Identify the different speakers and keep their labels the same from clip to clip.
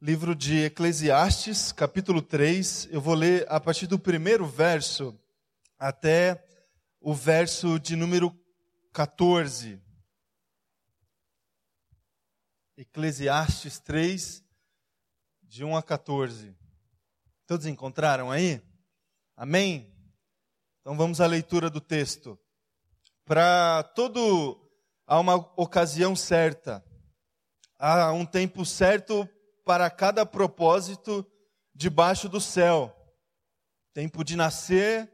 Speaker 1: livro de Eclesiastes, capítulo 3. Eu vou ler a partir do primeiro verso até o verso de número 14. Eclesiastes 3, de 1 a 14. Todos encontraram aí? Amém? Então vamos à leitura do texto. Para todo há uma ocasião certa, há um tempo certo para cada propósito debaixo do céu. Tempo de nascer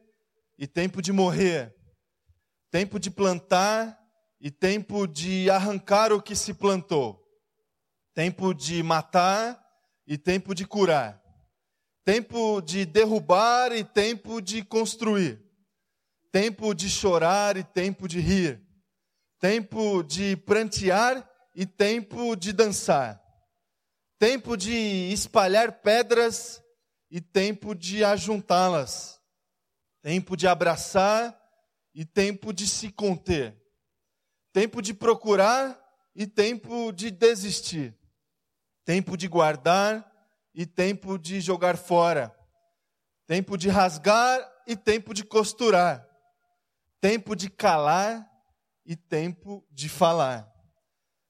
Speaker 1: e tempo de morrer. Tempo de plantar e tempo de arrancar o que se plantou. Tempo de matar e tempo de curar. Tempo de derrubar e tempo de construir. Tempo de chorar e tempo de rir. Tempo de prantear e tempo de dançar tempo de espalhar pedras e tempo de ajuntá-las, tempo de abraçar e tempo de se conter, tempo de procurar e tempo de desistir, tempo de guardar e tempo de jogar fora, tempo de rasgar e tempo de costurar, tempo de calar e tempo de falar,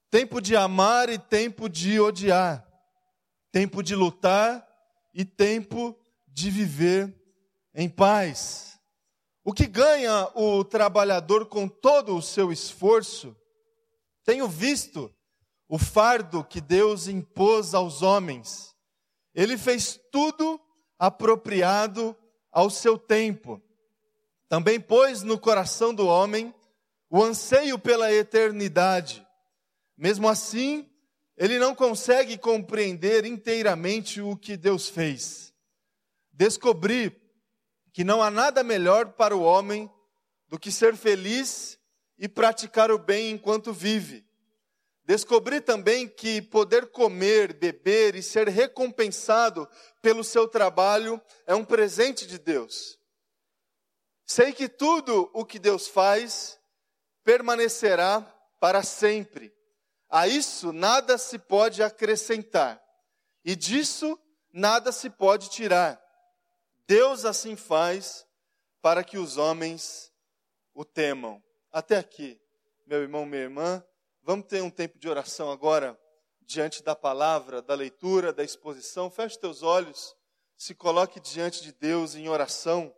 Speaker 1: tempo de amar e tempo de odiar tempo de lutar e tempo de viver em paz. O que ganha o trabalhador com todo o seu esforço? Tenho visto o fardo que Deus impôs aos homens. Ele fez tudo apropriado ao seu tempo. Também pôs no coração do homem o anseio pela eternidade. Mesmo assim, ele não consegue compreender inteiramente o que Deus fez. Descobri que não há nada melhor para o homem do que ser feliz e praticar o bem enquanto vive. Descobri também que poder comer, beber e ser recompensado pelo seu trabalho é um presente de Deus. Sei que tudo o que Deus faz permanecerá para sempre. A isso nada se pode acrescentar, e disso nada se pode tirar. Deus assim faz para que os homens o temam. Até aqui, meu irmão, minha irmã, vamos ter um tempo de oração agora, diante da palavra, da leitura, da exposição. Feche teus olhos, se coloque diante de Deus em oração.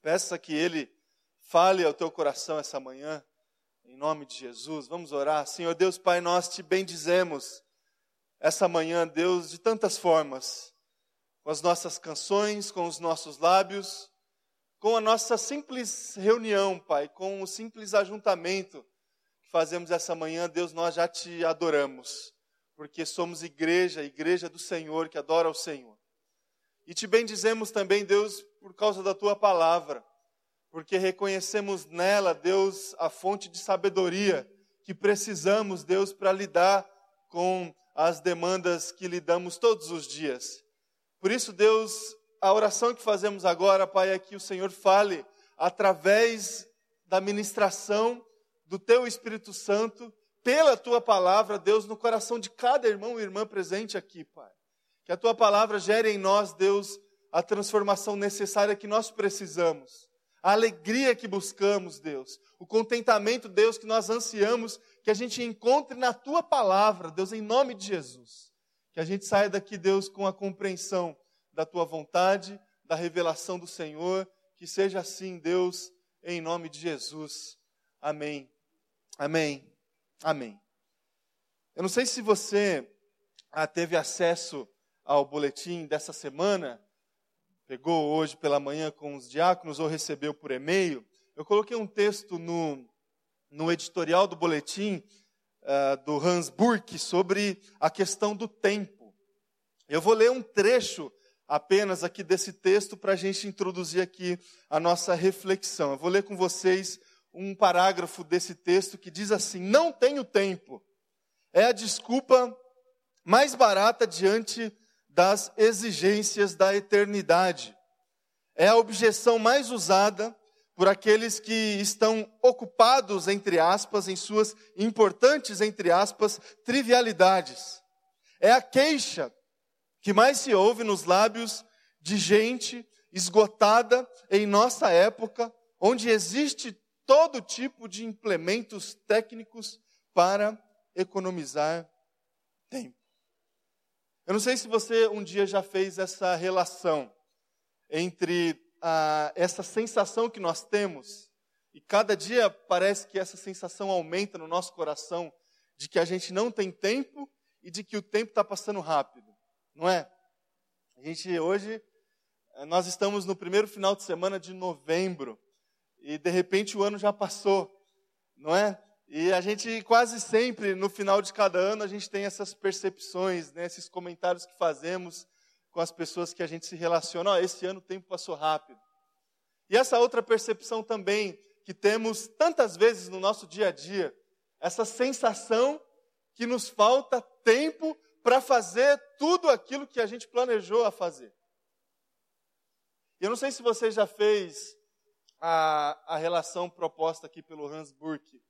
Speaker 1: Peça que Ele fale ao teu coração essa manhã. Nome de Jesus, vamos orar. Senhor Deus, Pai, nós te bendizemos essa manhã, Deus, de tantas formas, com as nossas canções, com os nossos lábios, com a nossa simples reunião, Pai, com o simples ajuntamento que fazemos essa manhã, Deus, nós já te adoramos, porque somos igreja, igreja do Senhor, que adora o Senhor. E te bendizemos também, Deus, por causa da tua palavra porque reconhecemos nela, Deus, a fonte de sabedoria que precisamos, Deus, para lidar com as demandas que lidamos todos os dias. Por isso, Deus, a oração que fazemos agora, Pai, é que o Senhor fale através da ministração do Teu Espírito Santo, pela Tua palavra, Deus, no coração de cada irmão e irmã presente aqui, Pai. Que a Tua palavra gere em nós, Deus, a transformação necessária que nós precisamos a alegria que buscamos, Deus, o contentamento, Deus, que nós ansiamos, que a gente encontre na tua palavra, Deus, em nome de Jesus. Que a gente saia daqui, Deus, com a compreensão da tua vontade, da revelação do Senhor, que seja assim, Deus, em nome de Jesus. Amém. Amém. Amém. Eu não sei se você ah, teve acesso ao boletim dessa semana, pegou hoje pela manhã com os diáconos ou recebeu por e-mail, eu coloquei um texto no, no editorial do boletim uh, do Hans Burke sobre a questão do tempo. Eu vou ler um trecho apenas aqui desse texto para a gente introduzir aqui a nossa reflexão. Eu vou ler com vocês um parágrafo desse texto que diz assim: Não tenho tempo. É a desculpa mais barata diante das exigências da eternidade. É a objeção mais usada por aqueles que estão ocupados, entre aspas, em suas importantes, entre aspas, trivialidades. É a queixa que mais se ouve nos lábios de gente esgotada em nossa época, onde existe todo tipo de implementos técnicos para economizar tempo. Eu não sei se você um dia já fez essa relação entre ah, essa sensação que nós temos, e cada dia parece que essa sensação aumenta no nosso coração, de que a gente não tem tempo e de que o tempo está passando rápido, não é? A gente hoje, eh, nós estamos no primeiro final de semana de novembro, e de repente o ano já passou, não é? E a gente quase sempre, no final de cada ano, a gente tem essas percepções, né, esses comentários que fazemos com as pessoas que a gente se relaciona. Oh, esse ano o tempo passou rápido. E essa outra percepção também que temos tantas vezes no nosso dia a dia, essa sensação que nos falta tempo para fazer tudo aquilo que a gente planejou a fazer. Eu não sei se você já fez a, a relação proposta aqui pelo Hans Burke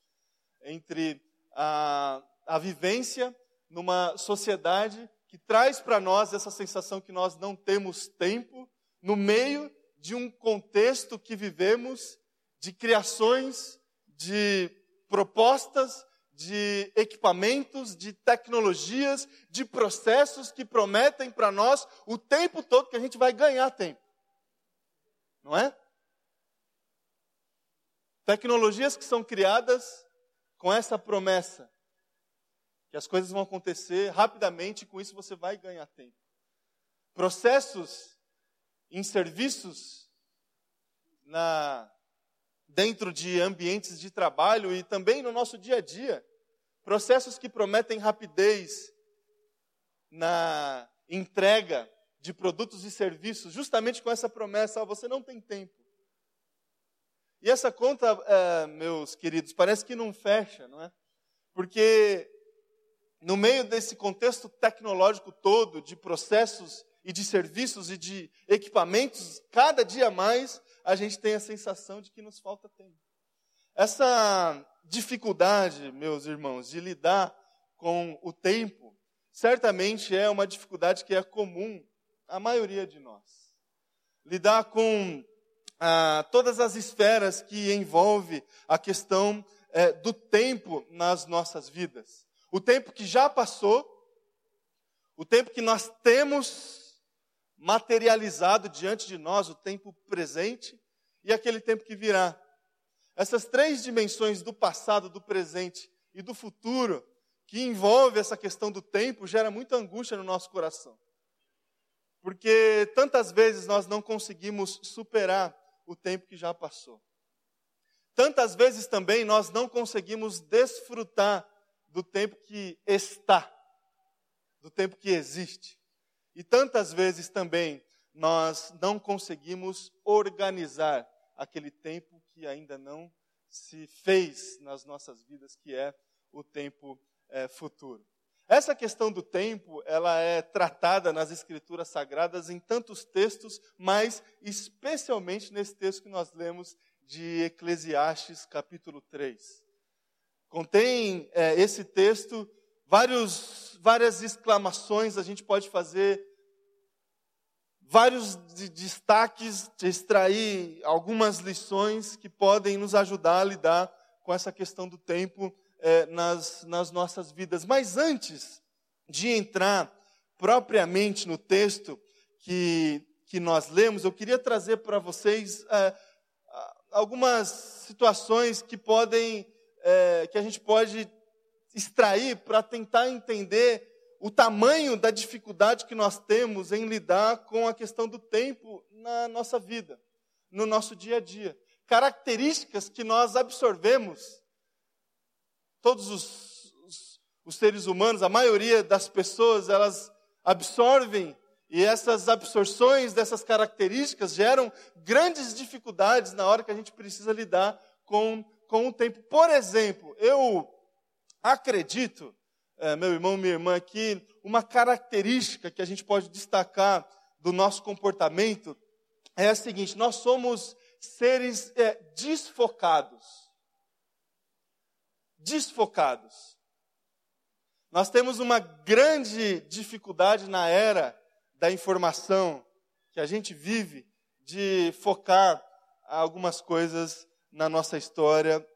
Speaker 1: entre a, a vivência numa sociedade que traz para nós essa sensação que nós não temos tempo, no meio de um contexto que vivemos de criações, de propostas, de equipamentos, de tecnologias, de processos que prometem para nós o tempo todo que a gente vai ganhar tempo. Não é? Tecnologias que são criadas com essa promessa que as coisas vão acontecer rapidamente e com isso você vai ganhar tempo. Processos em serviços na dentro de ambientes de trabalho e também no nosso dia a dia. Processos que prometem rapidez na entrega de produtos e serviços, justamente com essa promessa: você não tem tempo. E essa conta, é, meus queridos, parece que não fecha, não é? Porque no meio desse contexto tecnológico todo, de processos e de serviços e de equipamentos, cada dia mais a gente tem a sensação de que nos falta tempo. Essa dificuldade, meus irmãos, de lidar com o tempo, certamente é uma dificuldade que é comum à maioria de nós. Lidar com ah, todas as esferas que envolve a questão é, do tempo nas nossas vidas. O tempo que já passou, o tempo que nós temos materializado diante de nós, o tempo presente e aquele tempo que virá. Essas três dimensões do passado, do presente e do futuro, que envolve essa questão do tempo, gera muita angústia no nosso coração. Porque tantas vezes nós não conseguimos superar o tempo que já passou. Tantas vezes também nós não conseguimos desfrutar do tempo que está, do tempo que existe. E tantas vezes também nós não conseguimos organizar aquele tempo que ainda não se fez nas nossas vidas, que é o tempo é, futuro. Essa questão do tempo, ela é tratada nas escrituras sagradas em tantos textos, mas especialmente nesse texto que nós lemos de Eclesiastes, capítulo 3. Contém é, esse texto vários, várias exclamações, a gente pode fazer vários de destaques, de extrair algumas lições que podem nos ajudar a lidar com essa questão do tempo é, nas, nas nossas vidas. Mas antes de entrar propriamente no texto que, que nós lemos, eu queria trazer para vocês é, algumas situações que podem, é, que a gente pode extrair para tentar entender o tamanho da dificuldade que nós temos em lidar com a questão do tempo na nossa vida, no nosso dia a dia. Características que nós absorvemos todos os, os, os seres humanos, a maioria das pessoas, elas absorvem e essas absorções dessas características geram grandes dificuldades na hora que a gente precisa lidar com, com o tempo. Por exemplo, eu acredito, é, meu irmão, minha irmã, que uma característica que a gente pode destacar do nosso comportamento é a seguinte: nós somos seres é, desfocados desfocados. Nós temos uma grande dificuldade na era da informação que a gente vive de focar algumas coisas na nossa história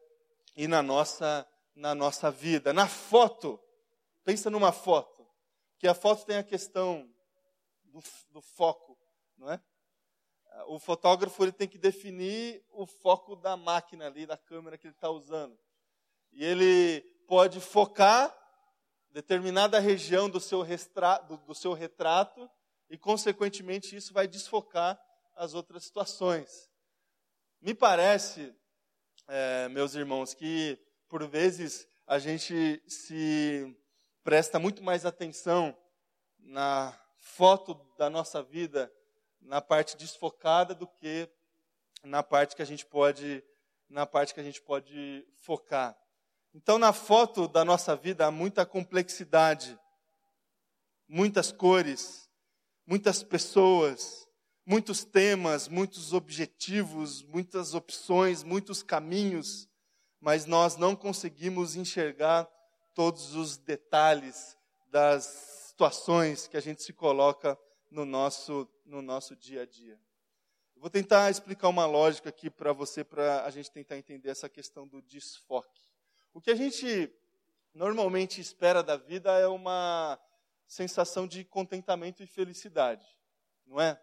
Speaker 1: e na nossa, na nossa vida. Na foto, pensa numa foto, que a foto tem a questão do, do foco, não é? O fotógrafo ele tem que definir o foco da máquina ali, da câmera que ele está usando. E ele pode focar determinada região do seu, do, do seu retrato e, consequentemente, isso vai desfocar as outras situações. Me parece, é, meus irmãos, que por vezes a gente se presta muito mais atenção na foto da nossa vida, na parte desfocada, do que na parte que a gente pode, na parte que a gente pode focar. Então, na foto da nossa vida há muita complexidade, muitas cores, muitas pessoas, muitos temas, muitos objetivos, muitas opções, muitos caminhos, mas nós não conseguimos enxergar todos os detalhes das situações que a gente se coloca no nosso, no nosso dia a dia. Vou tentar explicar uma lógica aqui para você, para a gente tentar entender essa questão do desfoque. O que a gente normalmente espera da vida é uma sensação de contentamento e felicidade, não é?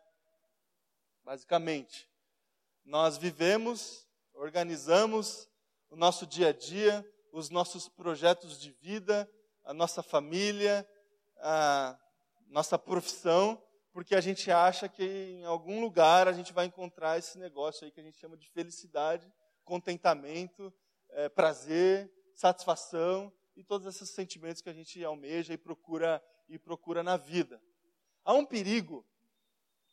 Speaker 1: basicamente. Nós vivemos, organizamos o nosso dia a dia, os nossos projetos de vida, a nossa família, a nossa profissão, porque a gente acha que em algum lugar a gente vai encontrar esse negócio aí que a gente chama de felicidade, contentamento, é, prazer, satisfação e todos esses sentimentos que a gente almeja e procura e procura na vida. Há um perigo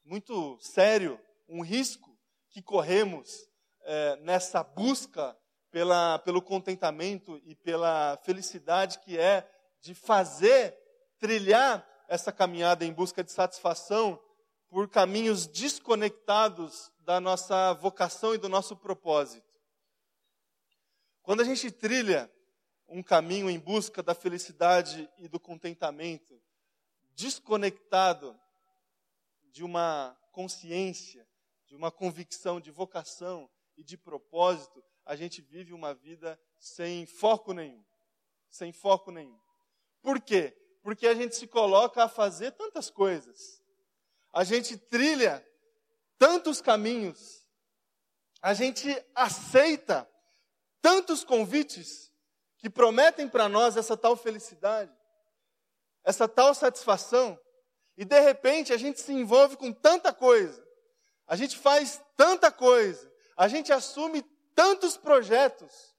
Speaker 1: muito sério, um risco que corremos é, nessa busca pela, pelo contentamento e pela felicidade que é de fazer, trilhar essa caminhada em busca de satisfação por caminhos desconectados da nossa vocação e do nosso propósito. Quando a gente trilha um caminho em busca da felicidade e do contentamento, desconectado de uma consciência, de uma convicção de vocação e de propósito, a gente vive uma vida sem foco nenhum. Sem foco nenhum. Por quê? Porque a gente se coloca a fazer tantas coisas. A gente trilha tantos caminhos. A gente aceita tantos convites que prometem para nós essa tal felicidade, essa tal satisfação, e de repente a gente se envolve com tanta coisa, a gente faz tanta coisa, a gente assume tantos projetos,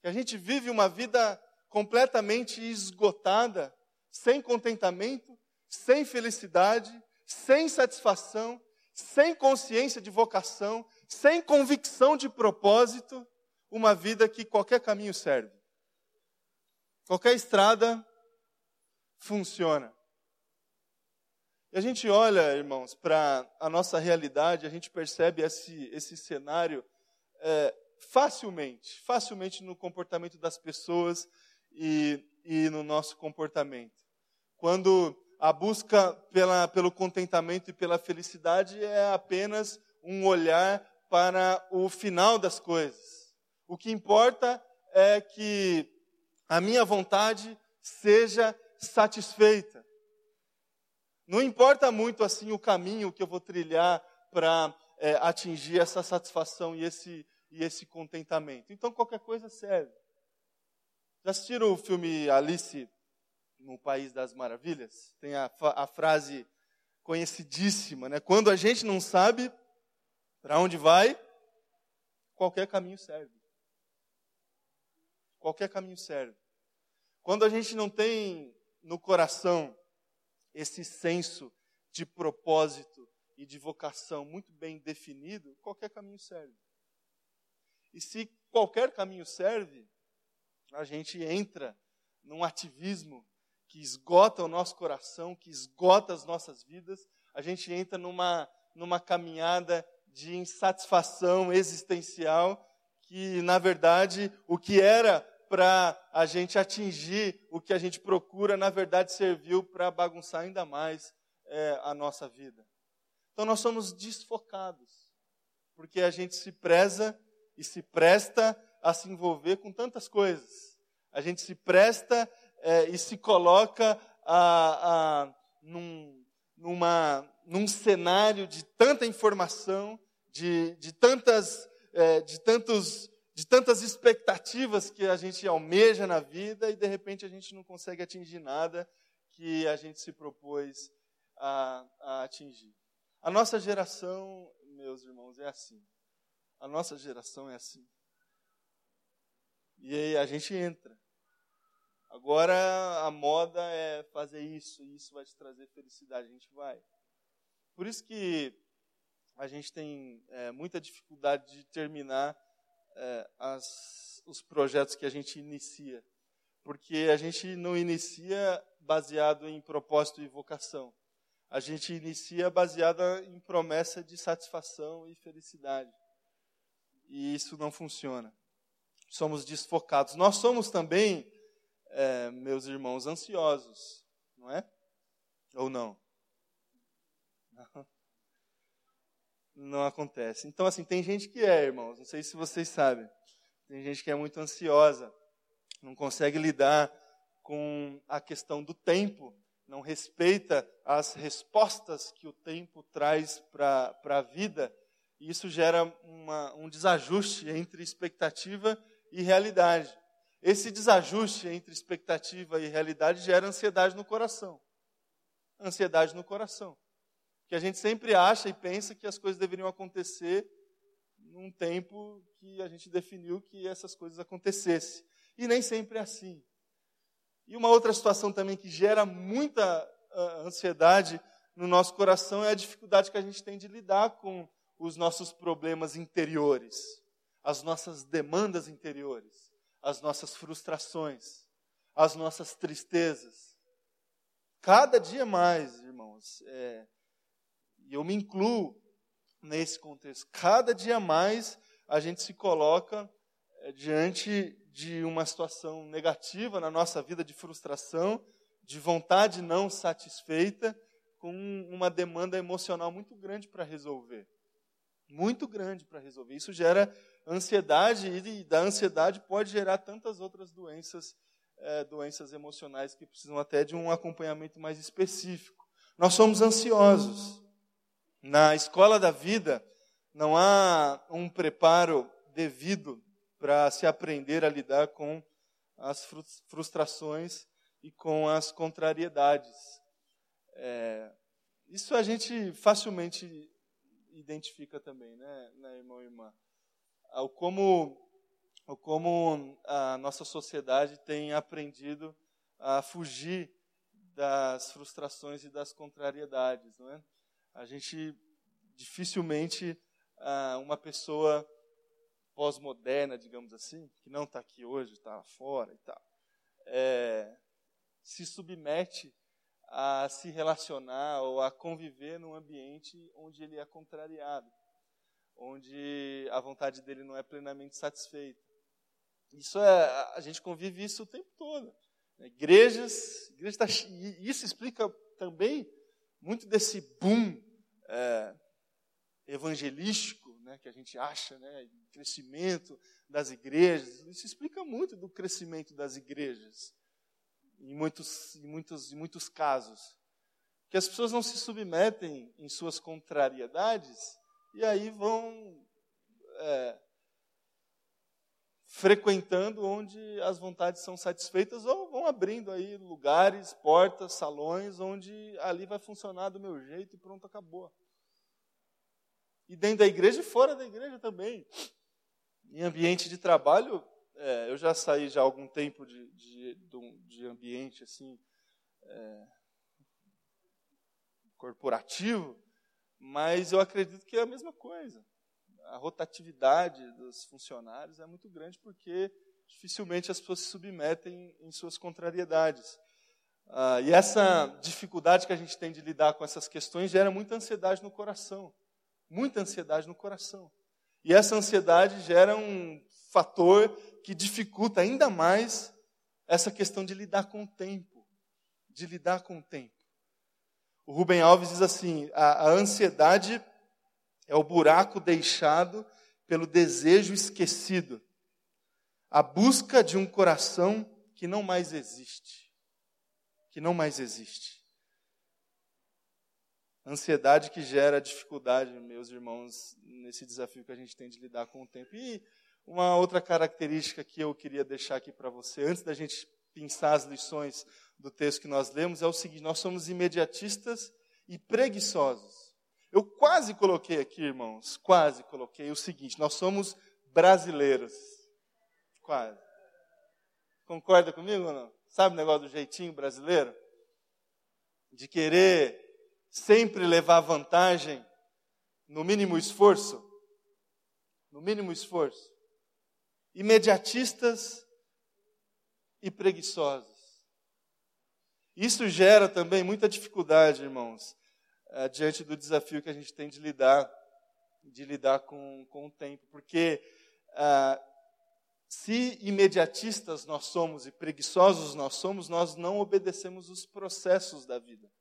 Speaker 1: que a gente vive uma vida completamente esgotada, sem contentamento, sem felicidade, sem satisfação, sem consciência de vocação, sem convicção de propósito, uma vida que qualquer caminho serve. Qualquer estrada funciona. E a gente olha, irmãos, para a nossa realidade, a gente percebe esse, esse cenário é, facilmente, facilmente no comportamento das pessoas e, e no nosso comportamento. Quando a busca pela, pelo contentamento e pela felicidade é apenas um olhar para o final das coisas. O que importa é que a minha vontade seja satisfeita. Não importa muito assim o caminho que eu vou trilhar para é, atingir essa satisfação e esse, e esse contentamento. Então qualquer coisa serve. Já assistiram o filme Alice no País das Maravilhas? Tem a, a frase conhecidíssima, né? Quando a gente não sabe para onde vai, qualquer caminho serve. Qualquer caminho serve. Quando a gente não tem no coração esse senso de propósito e de vocação muito bem definido, qualquer caminho serve. E se qualquer caminho serve, a gente entra num ativismo que esgota o nosso coração, que esgota as nossas vidas, a gente entra numa, numa caminhada de insatisfação existencial, que, na verdade, o que era para a gente atingir o que a gente procura, na verdade serviu para bagunçar ainda mais é, a nossa vida. Então nós somos desfocados, porque a gente se preza e se presta a se envolver com tantas coisas. A gente se presta é, e se coloca a, a, num, numa, num cenário de tanta informação, de, de, tantas, é, de, tantos, de tantas expectativas que a gente almeja na vida e de repente a gente não consegue atingir nada que a gente se propôs a, a atingir. A nossa geração, meus irmãos, é assim. A nossa geração é assim. E aí a gente entra. Agora a moda é fazer isso, e isso vai te trazer felicidade. A gente vai. Por isso que a gente tem é, muita dificuldade de terminar é, as, os projetos que a gente inicia. Porque a gente não inicia baseado em propósito e vocação. A gente inicia baseada em promessa de satisfação e felicidade. E isso não funciona. Somos desfocados. Nós somos também, é, meus irmãos, ansiosos, não é? Ou não? Não não acontece. Então, assim, tem gente que é, irmãos, não sei se vocês sabem. Tem gente que é muito ansiosa, não consegue lidar com a questão do tempo, não respeita as respostas que o tempo traz para a vida, e isso gera uma, um desajuste entre expectativa e realidade. Esse desajuste entre expectativa e realidade gera ansiedade no coração. Ansiedade no coração que a gente sempre acha e pensa que as coisas deveriam acontecer num tempo que a gente definiu que essas coisas acontecessem. E nem sempre é assim. E uma outra situação também que gera muita uh, ansiedade no nosso coração é a dificuldade que a gente tem de lidar com os nossos problemas interiores, as nossas demandas interiores, as nossas frustrações, as nossas tristezas. Cada dia mais, irmãos, é, e eu me incluo nesse contexto. Cada dia mais a gente se coloca é, diante de uma situação negativa na nossa vida, de frustração, de vontade não satisfeita, com uma demanda emocional muito grande para resolver. Muito grande para resolver. Isso gera ansiedade, e da ansiedade pode gerar tantas outras doenças, é, doenças emocionais que precisam até de um acompanhamento mais específico. Nós somos ansiosos. Na escola da vida, não há um preparo devido para se aprender a lidar com as frustrações e com as contrariedades. É, isso a gente facilmente identifica também, né, né irmão e irmã? O como, o como a nossa sociedade tem aprendido a fugir das frustrações e das contrariedades, não é? a gente dificilmente uma pessoa pós-moderna, digamos assim, que não está aqui hoje, está fora e tal, é, se submete a se relacionar ou a conviver num ambiente onde ele é contrariado, onde a vontade dele não é plenamente satisfeita. Isso é, a gente convive isso o tempo todo. Igrejas, igreja tá, isso explica também muito desse boom é, evangelístico né, que a gente acha, né, crescimento das igrejas, isso explica muito do crescimento das igrejas, em muitos, em muitos, em muitos casos. Que as pessoas não se submetem em suas contrariedades e aí vão é, frequentando onde as vontades são satisfeitas ou vão abrindo aí lugares, portas, salões, onde ali vai funcionar do meu jeito e pronto, acabou. E dentro da igreja e fora da igreja também. Em ambiente de trabalho, é, eu já saí já há algum tempo de, de, de ambiente assim é, corporativo, mas eu acredito que é a mesma coisa a rotatividade dos funcionários é muito grande porque dificilmente as pessoas se submetem em suas contrariedades. Ah, e essa dificuldade que a gente tem de lidar com essas questões gera muita ansiedade no coração. Muita ansiedade no coração. E essa ansiedade gera um fator que dificulta ainda mais essa questão de lidar com o tempo, de lidar com o tempo. O Rubem Alves diz assim: a, a ansiedade é o buraco deixado pelo desejo esquecido, a busca de um coração que não mais existe. Que não mais existe. Ansiedade que gera dificuldade, meus irmãos, nesse desafio que a gente tem de lidar com o tempo. E uma outra característica que eu queria deixar aqui para você, antes da gente pensar as lições do texto que nós lemos, é o seguinte: nós somos imediatistas e preguiçosos. Eu quase coloquei aqui, irmãos, quase coloquei o seguinte: nós somos brasileiros. Quase. Concorda comigo ou não? Sabe o negócio do jeitinho brasileiro? De querer sempre levar vantagem no mínimo esforço? No mínimo esforço. Imediatistas e preguiçosos. Isso gera também muita dificuldade, irmãos, uh, diante do desafio que a gente tem de lidar, de lidar com, com o tempo. Porque uh, se imediatistas nós somos e preguiçosos nós somos, nós não obedecemos os processos da vida.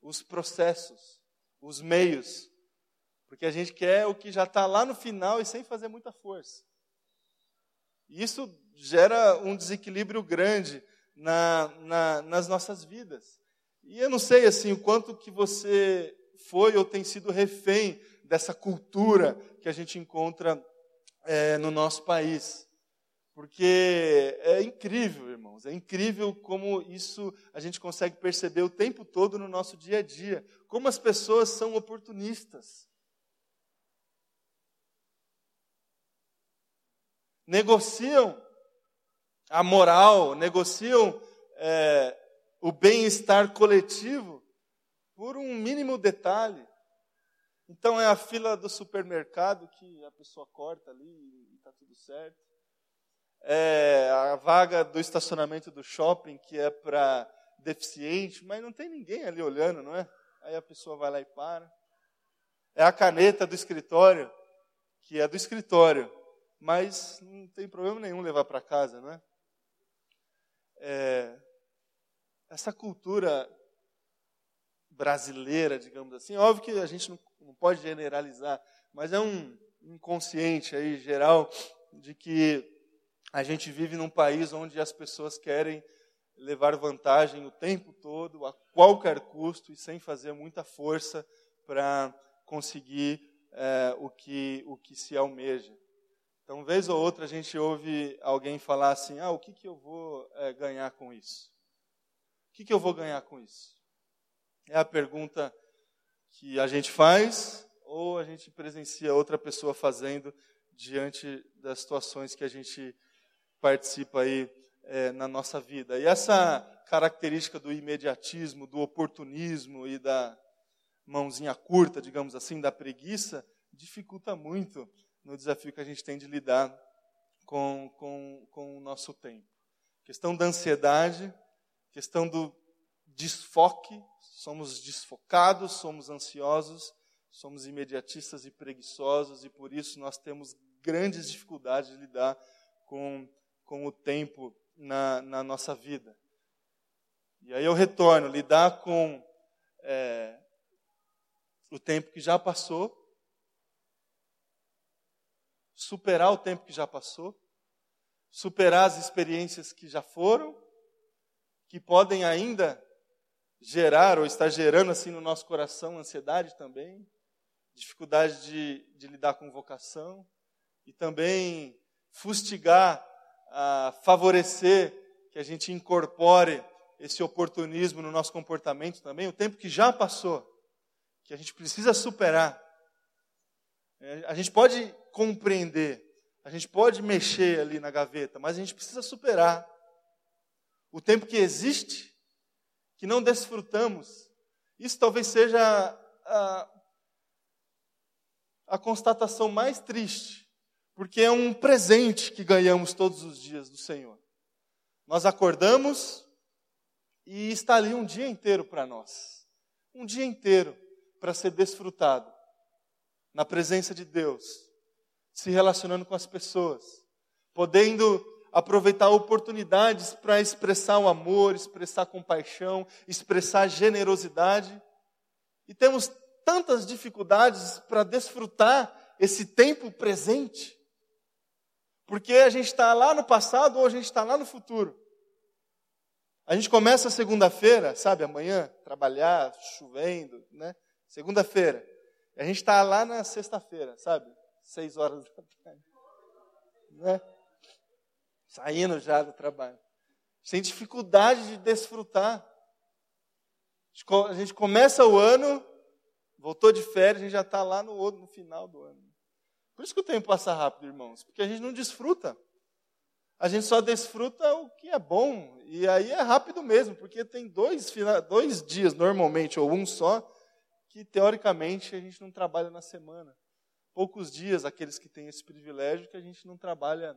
Speaker 1: Os processos, os meios. Porque a gente quer o que já está lá no final e sem fazer muita força. Isso gera um desequilíbrio grande na, na, nas nossas vidas. E eu não sei assim o quanto que você foi ou tem sido refém dessa cultura que a gente encontra é, no nosso país. Porque é incrível, irmãos, é incrível como isso a gente consegue perceber o tempo todo no nosso dia a dia. Como as pessoas são oportunistas. negociam a moral, negociam é, o bem-estar coletivo por um mínimo detalhe. Então é a fila do supermercado que a pessoa corta ali e está tudo certo. É a vaga do estacionamento do shopping que é para deficiente, mas não tem ninguém ali olhando, não é? Aí a pessoa vai lá e para. É a caneta do escritório, que é do escritório, mas não tem problema nenhum levar para casa, não é? É? Essa cultura brasileira, digamos assim, óbvio que a gente não, não pode generalizar, mas é um inconsciente aí geral de que a gente vive num país onde as pessoas querem levar vantagem o tempo todo, a qualquer custo e sem fazer muita força para conseguir é, o, que, o que se almeja. Então, vez ou outra, a gente ouve alguém falar assim: ah, o que, que eu vou é, ganhar com isso? O que, que eu vou ganhar com isso? É a pergunta que a gente faz ou a gente presencia outra pessoa fazendo diante das situações que a gente participa aí é, na nossa vida. E essa característica do imediatismo, do oportunismo e da mãozinha curta, digamos assim, da preguiça, dificulta muito no desafio que a gente tem de lidar com, com, com o nosso tempo. Questão da ansiedade, questão do desfoque, somos desfocados, somos ansiosos, somos imediatistas e preguiçosos, e por isso nós temos grandes dificuldades de lidar com, com o tempo na, na nossa vida. E aí eu retorno, lidar com é, o tempo que já passou, superar o tempo que já passou, superar as experiências que já foram, que podem ainda gerar ou estar gerando assim no nosso coração ansiedade também, dificuldade de, de lidar com vocação e também fustigar, a favorecer que a gente incorpore esse oportunismo no nosso comportamento também, o tempo que já passou, que a gente precisa superar. É, a gente pode compreender, a gente pode mexer ali na gaveta, mas a gente precisa superar o tempo que existe, que não desfrutamos. Isso talvez seja a, a constatação mais triste, porque é um presente que ganhamos todos os dias do Senhor. Nós acordamos e está ali um dia inteiro para nós, um dia inteiro para ser desfrutado na presença de Deus, se relacionando com as pessoas, podendo aproveitar oportunidades para expressar o amor, expressar compaixão, expressar generosidade. E temos tantas dificuldades para desfrutar esse tempo presente, porque a gente está lá no passado ou a gente está lá no futuro. A gente começa segunda-feira, sabe, amanhã, trabalhar, chovendo, né? Segunda-feira. A gente está lá na sexta-feira, sabe? Seis horas da tarde. Né? Saindo já do trabalho. Sem dificuldade de desfrutar. A gente começa o ano, voltou de férias, a gente já está lá no, no final do ano. Por isso que o tempo passa rápido, irmãos, porque a gente não desfruta. A gente só desfruta o que é bom, e aí é rápido mesmo, porque tem dois, dois dias normalmente, ou um só, que teoricamente a gente não trabalha na semana. Poucos dias, aqueles que têm esse privilégio, que a gente não trabalha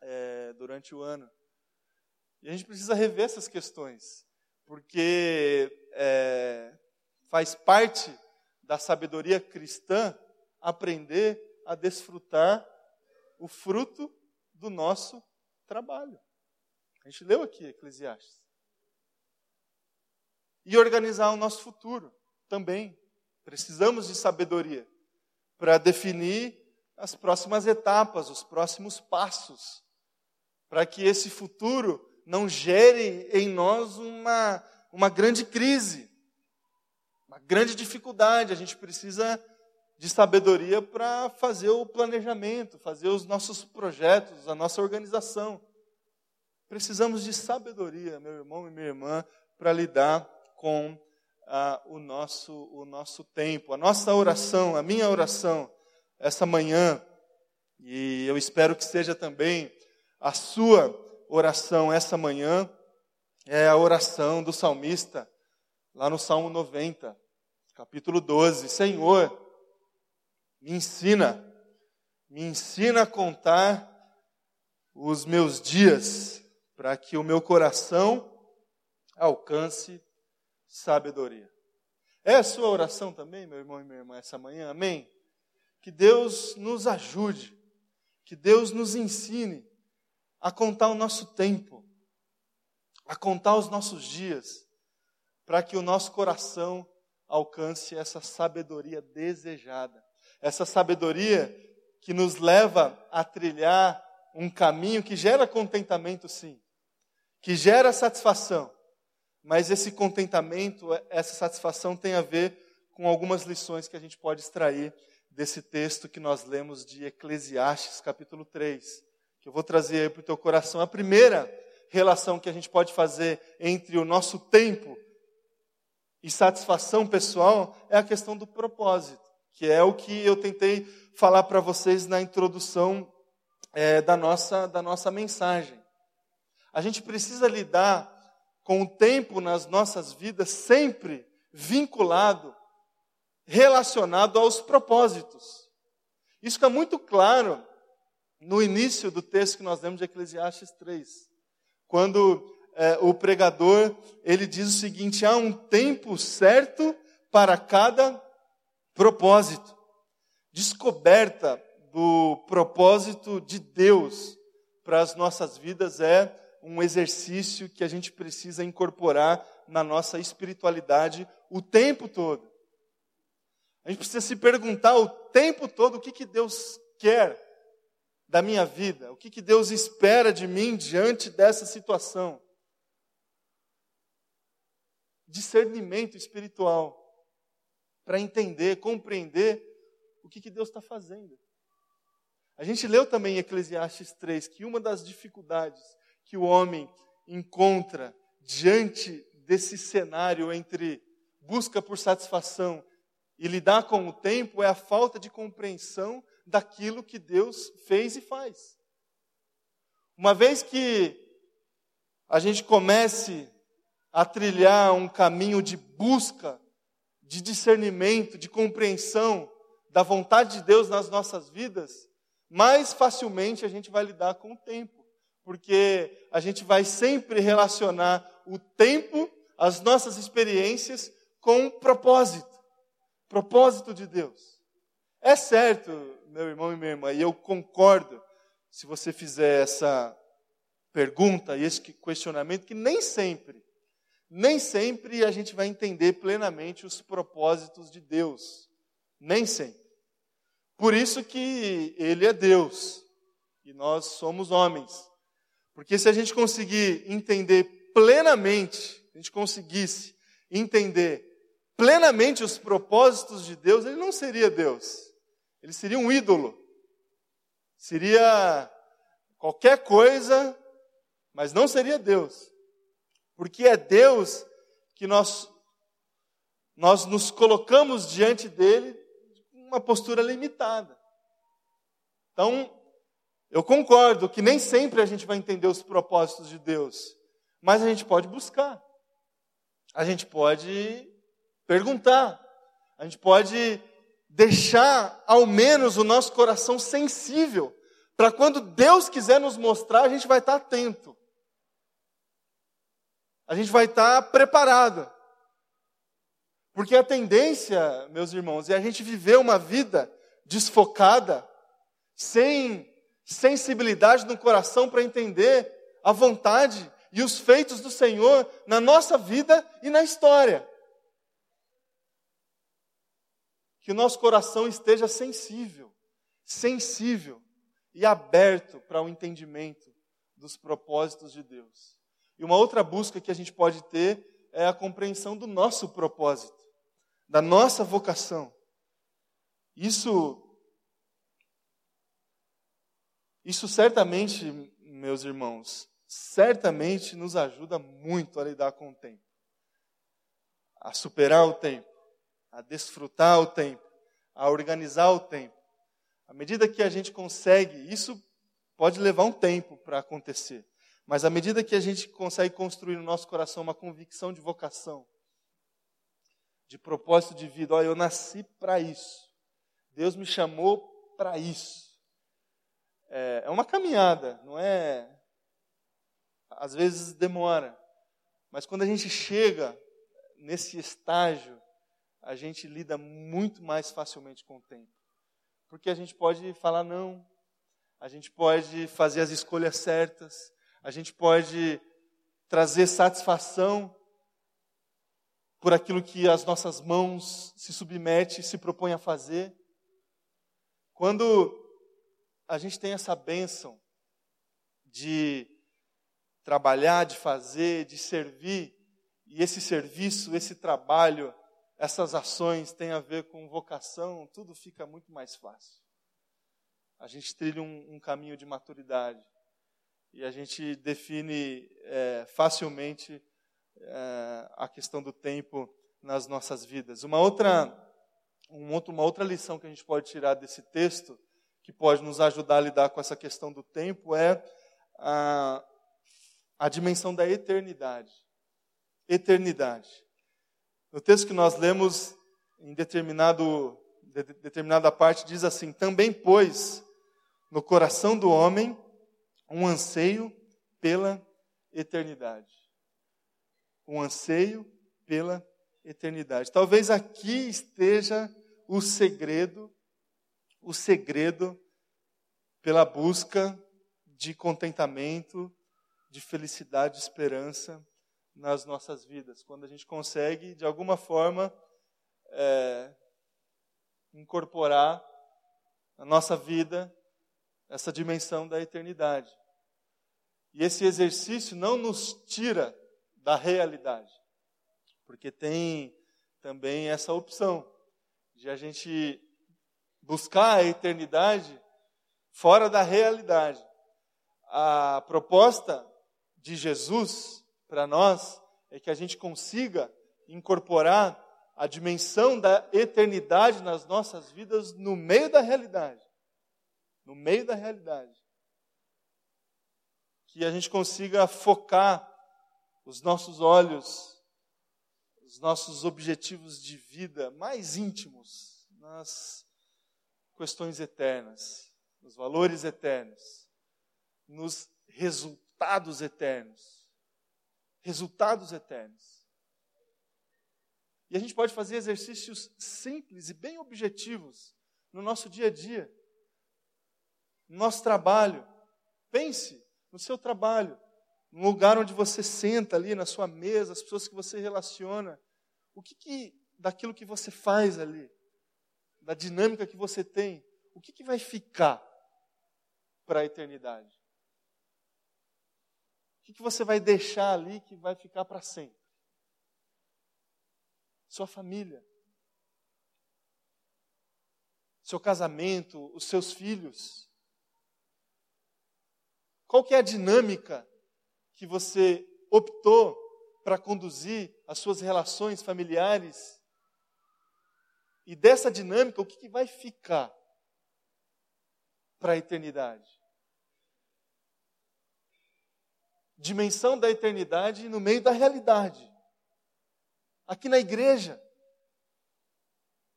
Speaker 1: é, durante o ano. E a gente precisa rever essas questões, porque é, faz parte da sabedoria cristã aprender a desfrutar o fruto do nosso trabalho. A gente leu aqui Eclesiastes. E organizar o nosso futuro também. Precisamos de sabedoria para definir as próximas etapas, os próximos passos, para que esse futuro não gere em nós uma, uma grande crise, uma grande dificuldade. A gente precisa de sabedoria para fazer o planejamento, fazer os nossos projetos, a nossa organização. Precisamos de sabedoria, meu irmão e minha irmã, para lidar com ah, o, nosso, o nosso tempo. A nossa oração, a minha oração, essa manhã, e eu espero que seja também a sua oração essa manhã, é a oração do salmista, lá no Salmo 90, capítulo 12. Senhor, me ensina, me ensina a contar os meus dias, para que o meu coração alcance sabedoria. É a sua oração também, meu irmão e minha irmã, essa manhã? Amém? Que Deus nos ajude, que Deus nos ensine a contar o nosso tempo, a contar os nossos dias, para que o nosso coração alcance essa sabedoria desejada essa sabedoria que nos leva a trilhar um caminho que gera contentamento, sim, que gera satisfação, mas esse contentamento, essa satisfação tem a ver com algumas lições que a gente pode extrair desse texto que nós lemos de Eclesiastes, capítulo 3, que eu vou trazer aí para o teu coração. A primeira relação que a gente pode fazer entre o nosso tempo e satisfação pessoal é a questão do propósito que é o que eu tentei falar para vocês na introdução é, da, nossa, da nossa mensagem. A gente precisa lidar com o tempo nas nossas vidas sempre vinculado, relacionado aos propósitos. Isso fica muito claro no início do texto que nós lemos de Eclesiastes 3, quando é, o pregador ele diz o seguinte: há um tempo certo para cada Propósito. Descoberta do propósito de Deus para as nossas vidas é um exercício que a gente precisa incorporar na nossa espiritualidade o tempo todo. A gente precisa se perguntar o tempo todo o que, que Deus quer da minha vida, o que, que Deus espera de mim diante dessa situação. Discernimento espiritual para entender, compreender o que, que Deus está fazendo. A gente leu também em Eclesiastes 3 que uma das dificuldades que o homem encontra diante desse cenário entre busca por satisfação e lidar com o tempo é a falta de compreensão daquilo que Deus fez e faz. Uma vez que a gente comece a trilhar um caminho de busca de discernimento, de compreensão da vontade de Deus nas nossas vidas, mais facilmente a gente vai lidar com o tempo, porque a gente vai sempre relacionar o tempo, as nossas experiências, com propósito propósito de Deus. É certo, meu irmão e minha irmã, e eu concordo se você fizer essa pergunta e esse questionamento, que nem sempre, nem sempre a gente vai entender plenamente os propósitos de Deus. Nem sempre. Por isso que Ele é Deus e nós somos homens. Porque se a gente conseguir entender plenamente, a gente conseguisse entender plenamente os propósitos de Deus, Ele não seria Deus. Ele seria um ídolo. Seria qualquer coisa, mas não seria Deus. Porque é Deus que nós, nós nos colocamos diante dele uma postura limitada. Então, eu concordo que nem sempre a gente vai entender os propósitos de Deus, mas a gente pode buscar. A gente pode perguntar. A gente pode deixar ao menos o nosso coração sensível, para quando Deus quiser nos mostrar, a gente vai estar atento. A gente vai estar preparado. Porque a tendência, meus irmãos, é a gente viver uma vida desfocada, sem sensibilidade no coração para entender a vontade e os feitos do Senhor na nossa vida e na história. que o nosso coração esteja sensível, sensível e aberto para o entendimento dos propósitos de Deus. E uma outra busca que a gente pode ter é a compreensão do nosso propósito, da nossa vocação. Isso isso certamente, meus irmãos, certamente nos ajuda muito a lidar com o tempo, a superar o tempo, a desfrutar o tempo, a organizar o tempo. À medida que a gente consegue, isso pode levar um tempo para acontecer, mas à medida que a gente consegue construir no nosso coração uma convicção de vocação, de propósito de vida, olha, eu nasci para isso, Deus me chamou para isso. É, é uma caminhada, não é? Às vezes demora, mas quando a gente chega nesse estágio a gente lida muito mais facilmente com o tempo. Porque a gente pode falar não, a gente pode fazer as escolhas certas, a gente pode trazer satisfação por aquilo que as nossas mãos se submete, se propõem a fazer. Quando a gente tem essa bênção de trabalhar, de fazer, de servir, e esse serviço, esse trabalho essas ações têm a ver com vocação, tudo fica muito mais fácil. A gente trilha um, um caminho de maturidade e a gente define é, facilmente é, a questão do tempo nas nossas vidas. Uma outra, um outro, uma outra lição que a gente pode tirar desse texto, que pode nos ajudar a lidar com essa questão do tempo, é a, a dimensão da eternidade. Eternidade. No texto que nós lemos, em determinado, de, determinada parte, diz assim: Também pôs no coração do homem um anseio pela eternidade. Um anseio pela eternidade. Talvez aqui esteja o segredo, o segredo pela busca de contentamento, de felicidade, de esperança nas nossas vidas, quando a gente consegue, de alguma forma, é, incorporar na nossa vida essa dimensão da eternidade. E esse exercício não nos tira da realidade, porque tem também essa opção de a gente buscar a eternidade fora da realidade. A proposta de Jesus para nós é que a gente consiga incorporar a dimensão da eternidade nas nossas vidas no meio da realidade. No meio da realidade. Que a gente consiga focar os nossos olhos, os nossos objetivos de vida mais íntimos nas questões eternas, nos valores eternos, nos resultados eternos resultados eternos. E a gente pode fazer exercícios simples e bem objetivos no nosso dia a dia, no nosso trabalho. Pense no seu trabalho, no lugar onde você senta ali, na sua mesa, as pessoas que você relaciona. O que, que daquilo que você faz ali, da dinâmica que você tem, o que, que vai ficar para a eternidade? O que, que você vai deixar ali que vai ficar para sempre? Sua família, seu casamento, os seus filhos. Qual que é a dinâmica que você optou para conduzir as suas relações familiares? E dessa dinâmica, o que, que vai ficar para a eternidade? Dimensão da eternidade no meio da realidade. Aqui na igreja,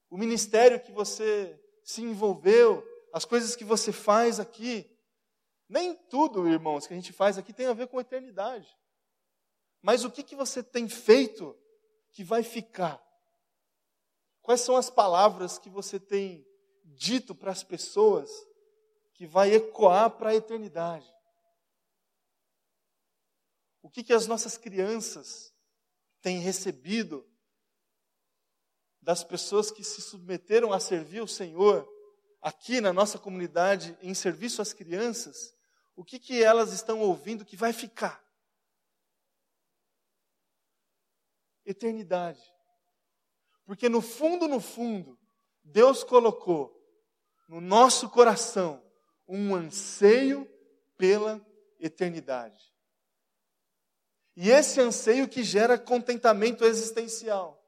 Speaker 1: o ministério que você se envolveu, as coisas que você faz aqui. Nem tudo, irmãos, que a gente faz aqui tem a ver com a eternidade. Mas o que, que você tem feito que vai ficar? Quais são as palavras que você tem dito para as pessoas que vai ecoar para a eternidade? O que, que as nossas crianças têm recebido das pessoas que se submeteram a servir o Senhor aqui na nossa comunidade em serviço às crianças? O que, que elas estão ouvindo que vai ficar? Eternidade. Porque no fundo, no fundo, Deus colocou no nosso coração um anseio pela eternidade. E esse anseio que gera contentamento existencial.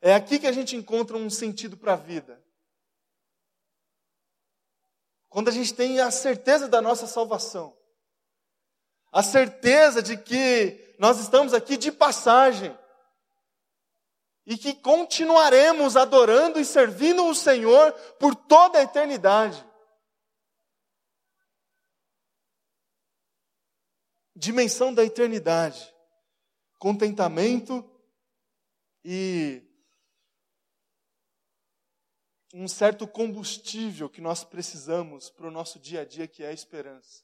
Speaker 1: É aqui que a gente encontra um sentido para a vida. Quando a gente tem a certeza da nossa salvação, a certeza de que nós estamos aqui de passagem, e que continuaremos adorando e servindo o Senhor por toda a eternidade. Dimensão da eternidade, contentamento e um certo combustível que nós precisamos para o nosso dia a dia, que é a esperança.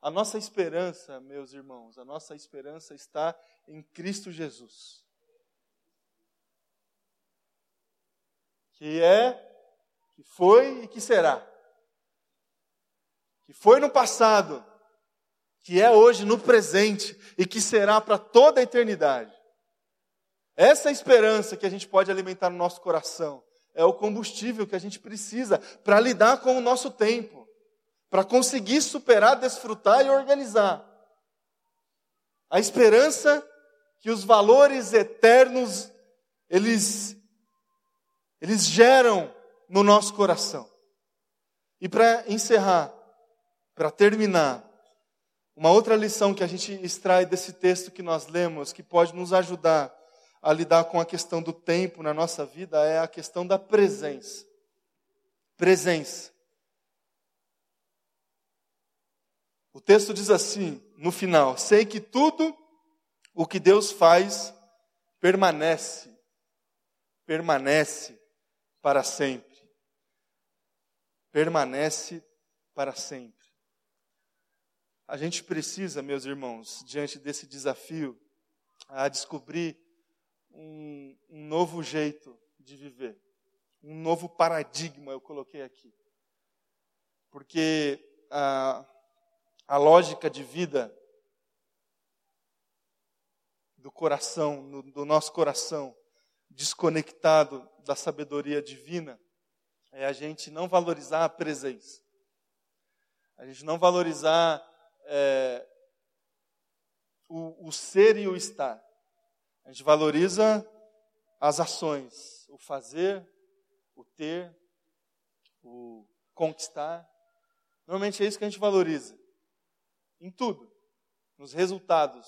Speaker 1: A nossa esperança, meus irmãos, a nossa esperança está em Cristo Jesus. Que é, que foi e que será. Que foi no passado, que é hoje no presente e que será para toda a eternidade. Essa esperança que a gente pode alimentar no nosso coração. É o combustível que a gente precisa para lidar com o nosso tempo, para conseguir superar, desfrutar e organizar. A esperança que os valores eternos eles eles geram no nosso coração. E para encerrar, para terminar, uma outra lição que a gente extrai desse texto que nós lemos, que pode nos ajudar a lidar com a questão do tempo na nossa vida, é a questão da presença. Presença. O texto diz assim, no final: Sei que tudo o que Deus faz permanece, permanece para sempre. Permanece para sempre. A gente precisa, meus irmãos, diante desse desafio, a descobrir um, um novo jeito de viver, um novo paradigma, eu coloquei aqui. Porque a, a lógica de vida do coração, no, do nosso coração, desconectado da sabedoria divina é a gente não valorizar a presença, a gente não valorizar é, o, o ser e o estar. A gente valoriza as ações, o fazer, o ter, o conquistar. Normalmente é isso que a gente valoriza. Em tudo. Nos resultados,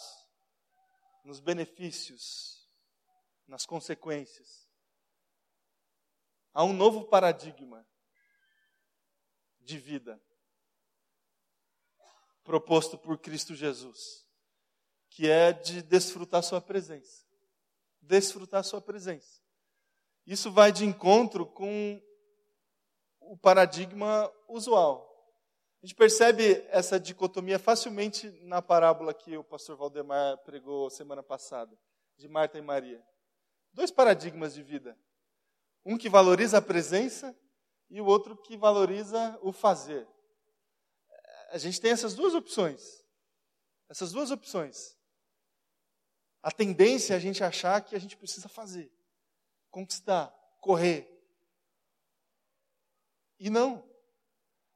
Speaker 1: nos benefícios, nas consequências. Há um novo paradigma de vida proposto por Cristo Jesus, que é de desfrutar Sua presença. Desfrutar Sua presença. Isso vai de encontro com o paradigma usual. A gente percebe essa dicotomia facilmente na parábola que o pastor Valdemar pregou semana passada, de Marta e Maria. Dois paradigmas de vida. Um que valoriza a presença e o outro que valoriza o fazer. A gente tem essas duas opções. Essas duas opções. A tendência é a gente achar que a gente precisa fazer, conquistar, correr. E não.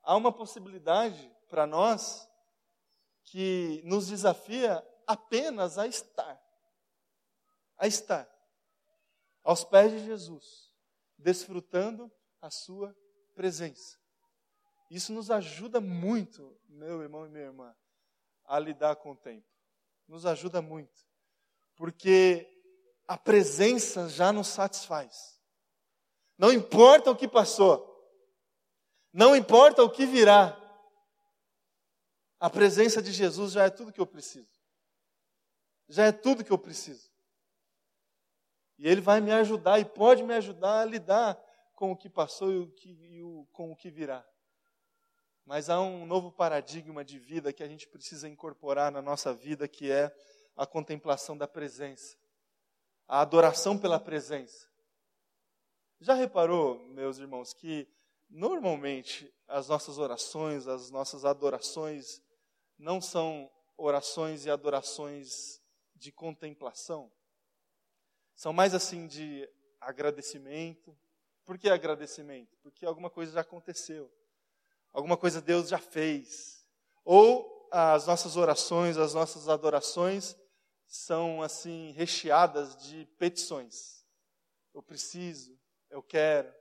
Speaker 1: Há uma possibilidade para nós que nos desafia apenas a estar. A estar aos pés de Jesus, desfrutando a sua presença. Isso nos ajuda muito, meu irmão e minha irmã, a lidar com o tempo. Nos ajuda muito. Porque a presença já nos satisfaz. Não importa o que passou. Não importa o que virá. A presença de Jesus já é tudo que eu preciso. Já é tudo que eu preciso. E Ele vai me ajudar e pode me ajudar a lidar com o que passou e, o que, e o, com o que virá. Mas há um novo paradigma de vida que a gente precisa incorporar na nossa vida, que é a contemplação da presença, a adoração pela presença. Já reparou, meus irmãos, que normalmente as nossas orações, as nossas adorações, não são orações e adorações de contemplação? São mais assim de agradecimento. Por que agradecimento? Porque alguma coisa já aconteceu. Alguma coisa Deus já fez. Ou as nossas orações, as nossas adorações são assim recheadas de petições. Eu preciso, eu quero.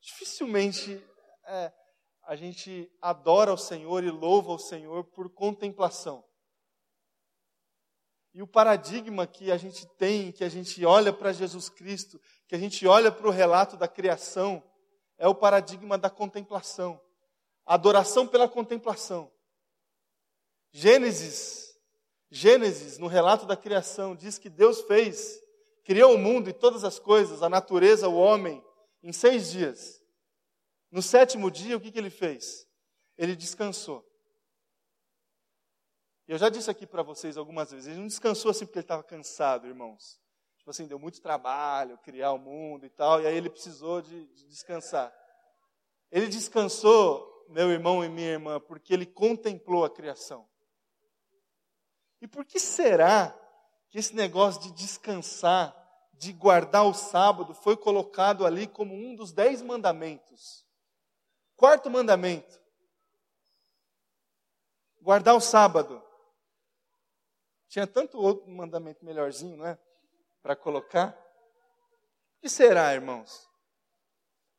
Speaker 1: Dificilmente é, a gente adora o Senhor e louva o Senhor por contemplação. E o paradigma que a gente tem, que a gente olha para Jesus Cristo, que a gente olha para o relato da criação, é o paradigma da contemplação. Adoração pela contemplação. Gênesis, Gênesis, no relato da criação, diz que Deus fez, criou o mundo e todas as coisas, a natureza, o homem, em seis dias. No sétimo dia, o que, que ele fez? Ele descansou. Eu já disse aqui para vocês algumas vezes, ele não descansou assim porque ele estava cansado, irmãos. Tipo assim, deu muito trabalho criar o mundo e tal, e aí ele precisou de, de descansar. Ele descansou, meu irmão e minha irmã, porque ele contemplou a criação. E por que será que esse negócio de descansar, de guardar o sábado, foi colocado ali como um dos dez mandamentos? Quarto mandamento: guardar o sábado. Tinha tanto outro mandamento melhorzinho, né? Para colocar. O que será, irmãos?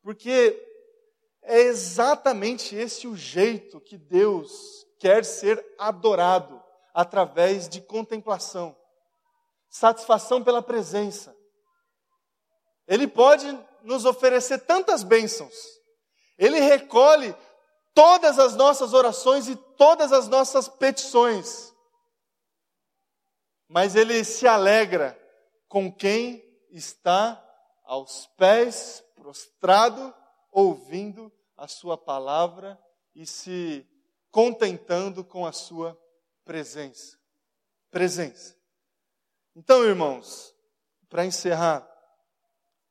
Speaker 1: Porque é exatamente esse o jeito que Deus quer ser adorado através de contemplação, satisfação pela presença. Ele pode nos oferecer tantas bênçãos. Ele recolhe todas as nossas orações e todas as nossas petições mas ele se alegra com quem está aos pés, prostrado, ouvindo a sua palavra e se contentando com a sua presença. Presença. Então, irmãos, para encerrar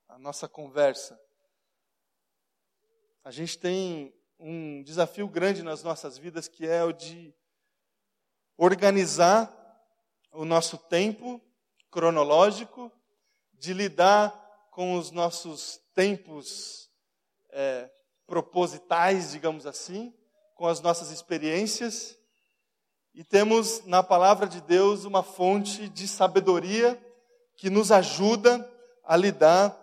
Speaker 1: a nossa conversa, a gente tem um desafio grande nas nossas vidas que é o de organizar o nosso tempo cronológico, de lidar com os nossos tempos é, propositais, digamos assim, com as nossas experiências. E temos na palavra de Deus uma fonte de sabedoria que nos ajuda a lidar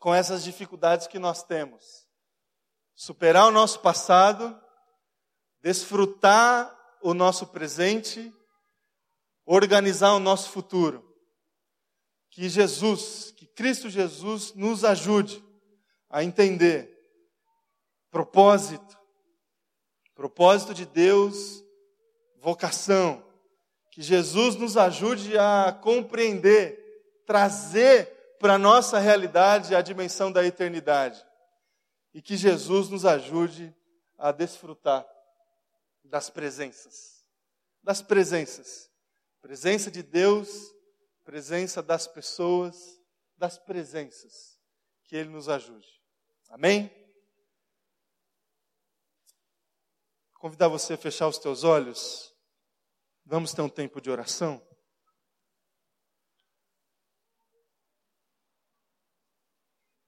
Speaker 1: com essas dificuldades que nós temos. Superar o nosso passado, desfrutar o nosso presente organizar o nosso futuro. Que Jesus, que Cristo Jesus nos ajude a entender propósito, propósito de Deus, vocação. Que Jesus nos ajude a compreender, trazer para a nossa realidade a dimensão da eternidade. E que Jesus nos ajude a desfrutar das presenças. Das presenças. Presença de Deus, presença das pessoas, das presenças. Que Ele nos ajude. Amém? Convidar você a fechar os teus olhos. Vamos ter um tempo de oração.